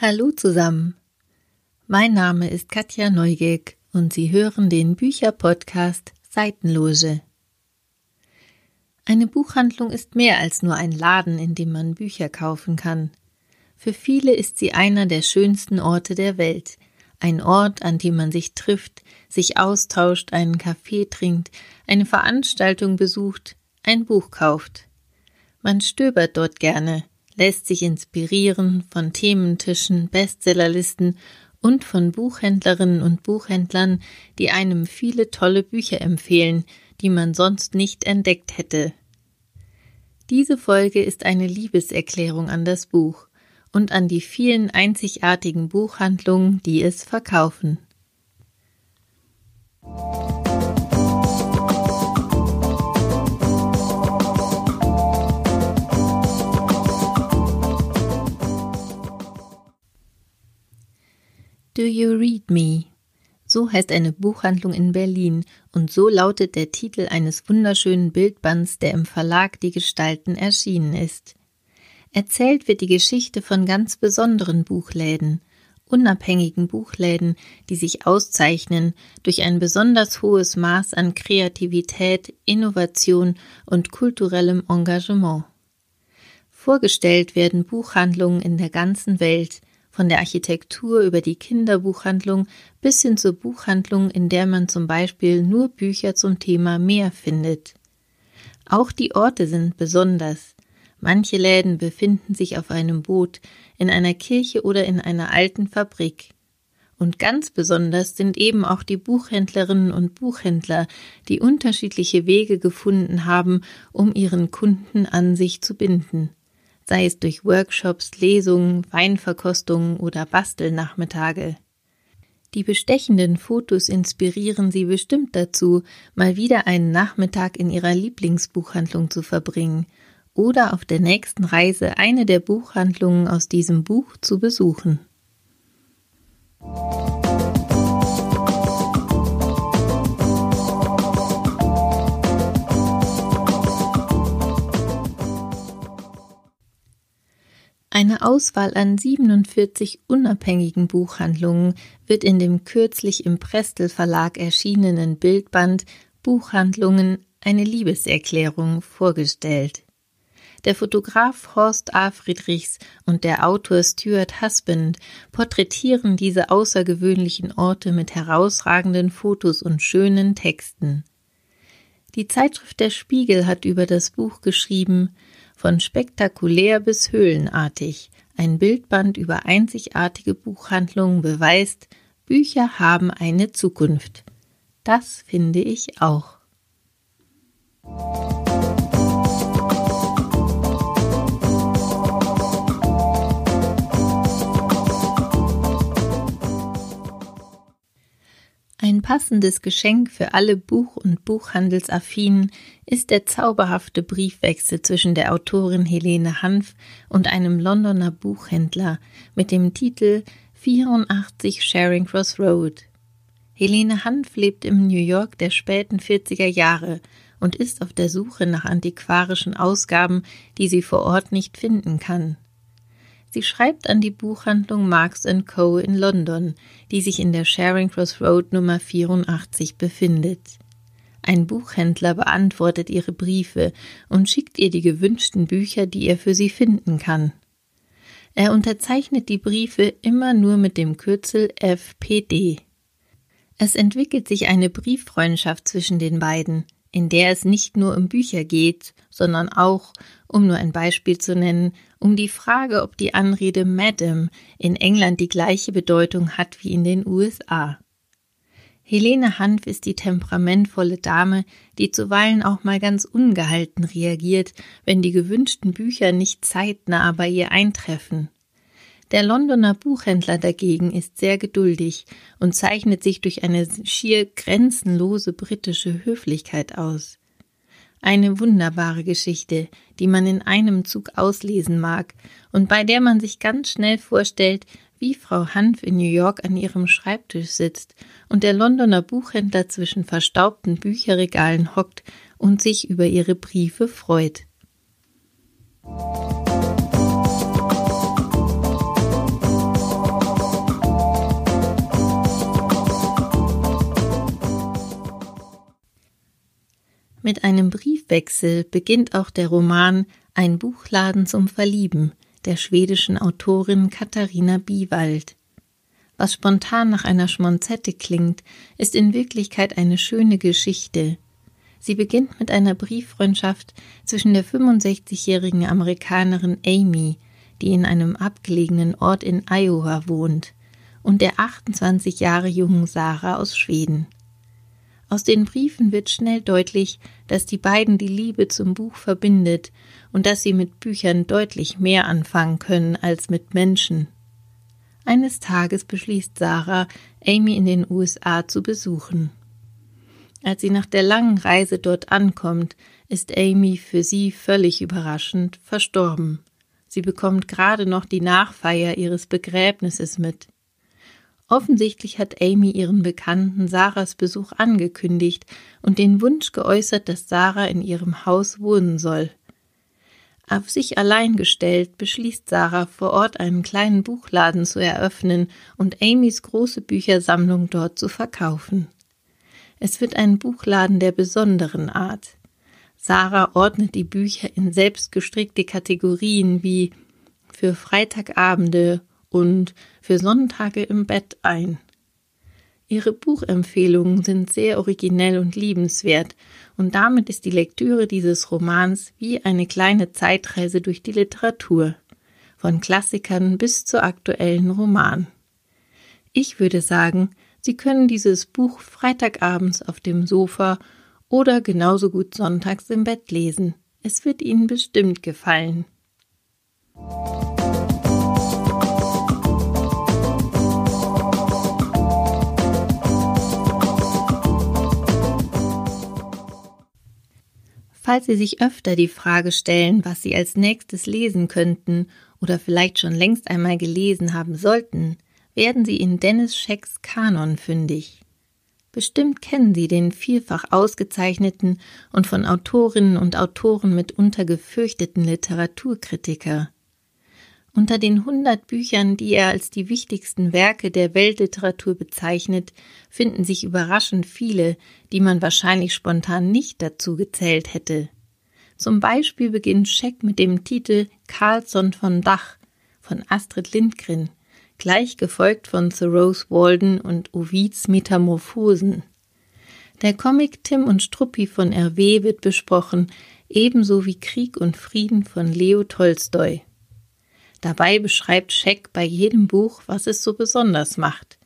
Hallo zusammen. Mein Name ist Katja Neugeg und Sie hören den Bücherpodcast Seitenloge. Eine Buchhandlung ist mehr als nur ein Laden, in dem man Bücher kaufen kann. Für viele ist sie einer der schönsten Orte der Welt, ein Ort, an dem man sich trifft, sich austauscht, einen Kaffee trinkt, eine Veranstaltung besucht, ein Buch kauft. Man stöbert dort gerne, lässt sich inspirieren von Thementischen, Bestsellerlisten und von Buchhändlerinnen und Buchhändlern, die einem viele tolle Bücher empfehlen, die man sonst nicht entdeckt hätte. Diese Folge ist eine Liebeserklärung an das Buch und an die vielen einzigartigen Buchhandlungen, die es verkaufen. Do You Read Me? So heißt eine Buchhandlung in Berlin und so lautet der Titel eines wunderschönen Bildbands, der im Verlag Die Gestalten erschienen ist. Erzählt wird die Geschichte von ganz besonderen Buchläden, unabhängigen Buchläden, die sich auszeichnen durch ein besonders hohes Maß an Kreativität, Innovation und kulturellem Engagement. Vorgestellt werden Buchhandlungen in der ganzen Welt, von der Architektur über die Kinderbuchhandlung bis hin zur Buchhandlung, in der man zum Beispiel nur Bücher zum Thema Meer findet. Auch die Orte sind besonders. Manche Läden befinden sich auf einem Boot, in einer Kirche oder in einer alten Fabrik. Und ganz besonders sind eben auch die Buchhändlerinnen und Buchhändler, die unterschiedliche Wege gefunden haben, um ihren Kunden an sich zu binden sei es durch Workshops, Lesungen, Weinverkostungen oder Bastelnachmittage. Die bestechenden Fotos inspirieren Sie bestimmt dazu, mal wieder einen Nachmittag in Ihrer Lieblingsbuchhandlung zu verbringen oder auf der nächsten Reise eine der Buchhandlungen aus diesem Buch zu besuchen. Eine Auswahl an 47 unabhängigen Buchhandlungen wird in dem kürzlich im Prestel Verlag erschienenen Bildband Buchhandlungen eine Liebeserklärung vorgestellt. Der Fotograf Horst A. Friedrichs und der Autor Stuart Husband porträtieren diese außergewöhnlichen Orte mit herausragenden Fotos und schönen Texten. Die Zeitschrift Der Spiegel hat über das Buch geschrieben, von spektakulär bis höhlenartig. Ein Bildband über einzigartige Buchhandlungen beweist, Bücher haben eine Zukunft. Das finde ich auch. Passendes Geschenk für alle Buch- und Buchhandelsaffinen ist der zauberhafte Briefwechsel zwischen der Autorin Helene Hanf und einem Londoner Buchhändler mit dem Titel 84 Sharing Cross Road. Helene Hanf lebt im New York der späten 40er Jahre und ist auf der Suche nach antiquarischen Ausgaben, die sie vor Ort nicht finden kann. Sie schreibt an die Buchhandlung Marks Co. in London, die sich in der Charing Cross Road Nummer 84 befindet. Ein Buchhändler beantwortet ihre Briefe und schickt ihr die gewünschten Bücher, die er für sie finden kann. Er unterzeichnet die Briefe immer nur mit dem Kürzel FPD. Es entwickelt sich eine Brieffreundschaft zwischen den beiden, in der es nicht nur um Bücher geht, sondern auch, um nur ein Beispiel zu nennen, um die Frage, ob die Anrede Madam in England die gleiche Bedeutung hat wie in den USA. Helene Hanf ist die temperamentvolle Dame, die zuweilen auch mal ganz ungehalten reagiert, wenn die gewünschten Bücher nicht zeitnah bei ihr eintreffen. Der Londoner Buchhändler dagegen ist sehr geduldig und zeichnet sich durch eine schier grenzenlose britische Höflichkeit aus. Eine wunderbare Geschichte, die man in einem Zug auslesen mag und bei der man sich ganz schnell vorstellt, wie Frau Hanf in New York an ihrem Schreibtisch sitzt und der Londoner Buchhändler zwischen verstaubten Bücherregalen hockt und sich über ihre Briefe freut. Mit einem Briefwechsel beginnt auch der Roman Ein Buchladen zum Verlieben der schwedischen Autorin Katharina Biewald. Was spontan nach einer Schmonzette klingt, ist in Wirklichkeit eine schöne Geschichte. Sie beginnt mit einer Brieffreundschaft zwischen der 65-jährigen Amerikanerin Amy, die in einem abgelegenen Ort in Iowa wohnt, und der 28 Jahre jungen Sarah aus Schweden. Aus den Briefen wird schnell deutlich, dass die beiden die Liebe zum Buch verbindet und dass sie mit Büchern deutlich mehr anfangen können als mit Menschen. Eines Tages beschließt Sarah, Amy in den USA zu besuchen. Als sie nach der langen Reise dort ankommt, ist Amy für sie völlig überraschend verstorben. Sie bekommt gerade noch die Nachfeier ihres Begräbnisses mit. Offensichtlich hat Amy ihren Bekannten Sarahs Besuch angekündigt und den Wunsch geäußert, dass Sarah in ihrem Haus wohnen soll. Auf sich allein gestellt beschließt Sarah, vor Ort einen kleinen Buchladen zu eröffnen und Amys große Büchersammlung dort zu verkaufen. Es wird ein Buchladen der besonderen Art. Sarah ordnet die Bücher in selbstgestrickte Kategorien wie für Freitagabende und für Sonntage im Bett ein. Ihre Buchempfehlungen sind sehr originell und liebenswert, und damit ist die Lektüre dieses Romans wie eine kleine Zeitreise durch die Literatur, von Klassikern bis zu aktuellen Romanen. Ich würde sagen, Sie können dieses Buch Freitagabends auf dem Sofa oder genauso gut sonntags im Bett lesen. Es wird Ihnen bestimmt gefallen. Falls Sie sich öfter die Frage stellen, was Sie als nächstes lesen könnten oder vielleicht schon längst einmal gelesen haben sollten, werden Sie in Dennis Schecks Kanon fündig. Bestimmt kennen Sie den vielfach ausgezeichneten und von Autorinnen und Autoren mitunter gefürchteten Literaturkritiker. Unter den hundert Büchern, die er als die wichtigsten Werke der Weltliteratur bezeichnet, finden sich überraschend viele, die man wahrscheinlich spontan nicht dazu gezählt hätte. Zum Beispiel beginnt Scheck mit dem Titel Carlsson von Dach von Astrid Lindgren, gleich gefolgt von Thoreaus Walden und Ovids Metamorphosen. Der Comic Tim und Struppi von R.W. wird besprochen, ebenso wie Krieg und Frieden von Leo Tolstoi. Dabei beschreibt Scheck bei jedem Buch, was es so besonders macht.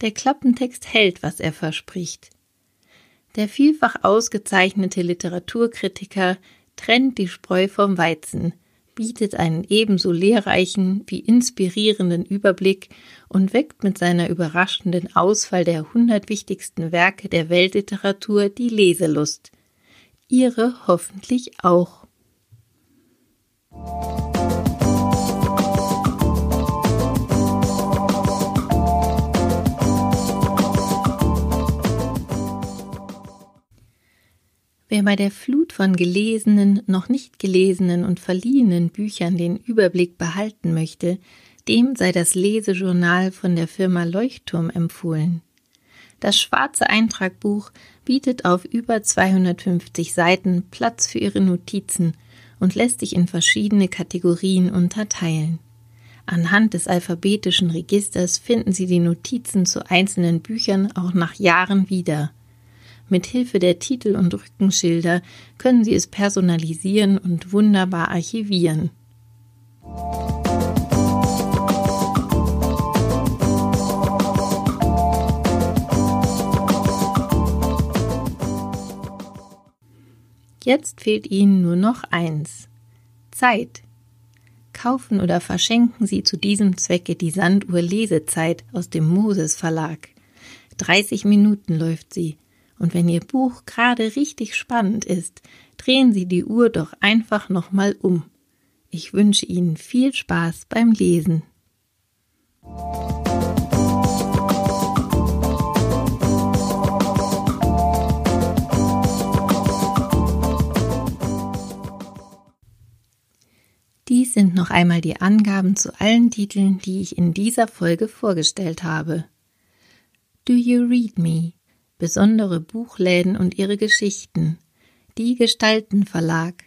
Der Klappentext hält, was er verspricht. Der vielfach ausgezeichnete Literaturkritiker trennt die Spreu vom Weizen, bietet einen ebenso lehrreichen wie inspirierenden Überblick und weckt mit seiner überraschenden Auswahl der hundert wichtigsten Werke der Weltliteratur die Leselust. Ihre hoffentlich auch. Wer bei der Flut von gelesenen, noch nicht gelesenen und verliehenen Büchern den Überblick behalten möchte, dem sei das Lesejournal von der Firma Leuchtturm empfohlen. Das schwarze Eintragbuch bietet auf über 250 Seiten Platz für Ihre Notizen und lässt sich in verschiedene Kategorien unterteilen. Anhand des alphabetischen Registers finden Sie die Notizen zu einzelnen Büchern auch nach Jahren wieder. Mit Hilfe der Titel und Rückenschilder können Sie es personalisieren und wunderbar archivieren. Jetzt fehlt Ihnen nur noch eins. Zeit. Kaufen oder verschenken Sie zu diesem Zwecke die Sanduhr Lesezeit aus dem Moses Verlag. 30 Minuten läuft sie und wenn Ihr Buch gerade richtig spannend ist, drehen Sie die Uhr doch einfach nochmal um. Ich wünsche Ihnen viel Spaß beim Lesen. Dies sind noch einmal die Angaben zu allen Titeln, die ich in dieser Folge vorgestellt habe. Do You Read Me? Besondere Buchläden und ihre Geschichten, Die Gestalten Verlag.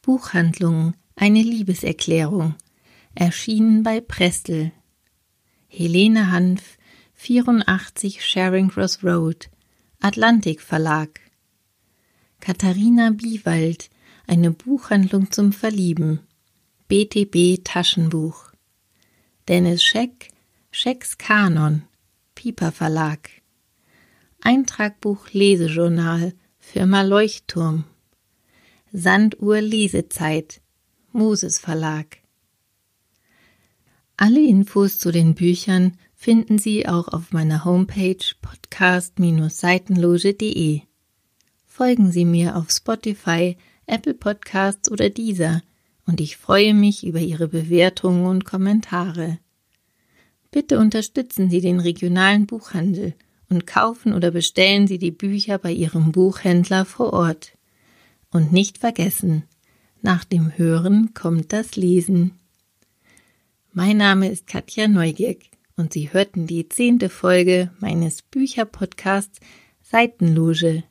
Buchhandlung, eine Liebeserklärung. Erschienen bei Prestel. Helene Hanf, 84 Charing Cross Road. Atlantik Verlag. Katharina Biewald, eine Buchhandlung zum Verlieben. BTB Taschenbuch. Dennis Scheck, Schecks Kanon. Piper Verlag. Eintragbuch Lesejournal Firma Leuchtturm. Sanduhr Lesezeit Moses Verlag. Alle Infos zu den Büchern finden Sie auch auf meiner Homepage podcast-seitenloge.de. Folgen Sie mir auf Spotify, Apple Podcasts oder dieser und ich freue mich über Ihre Bewertungen und Kommentare. Bitte unterstützen Sie den regionalen Buchhandel und kaufen oder bestellen Sie die Bücher bei Ihrem Buchhändler vor Ort. Und nicht vergessen, nach dem Hören kommt das Lesen. Mein Name ist Katja Neugierk und Sie hörten die zehnte Folge meines Bücherpodcasts Seitenloge.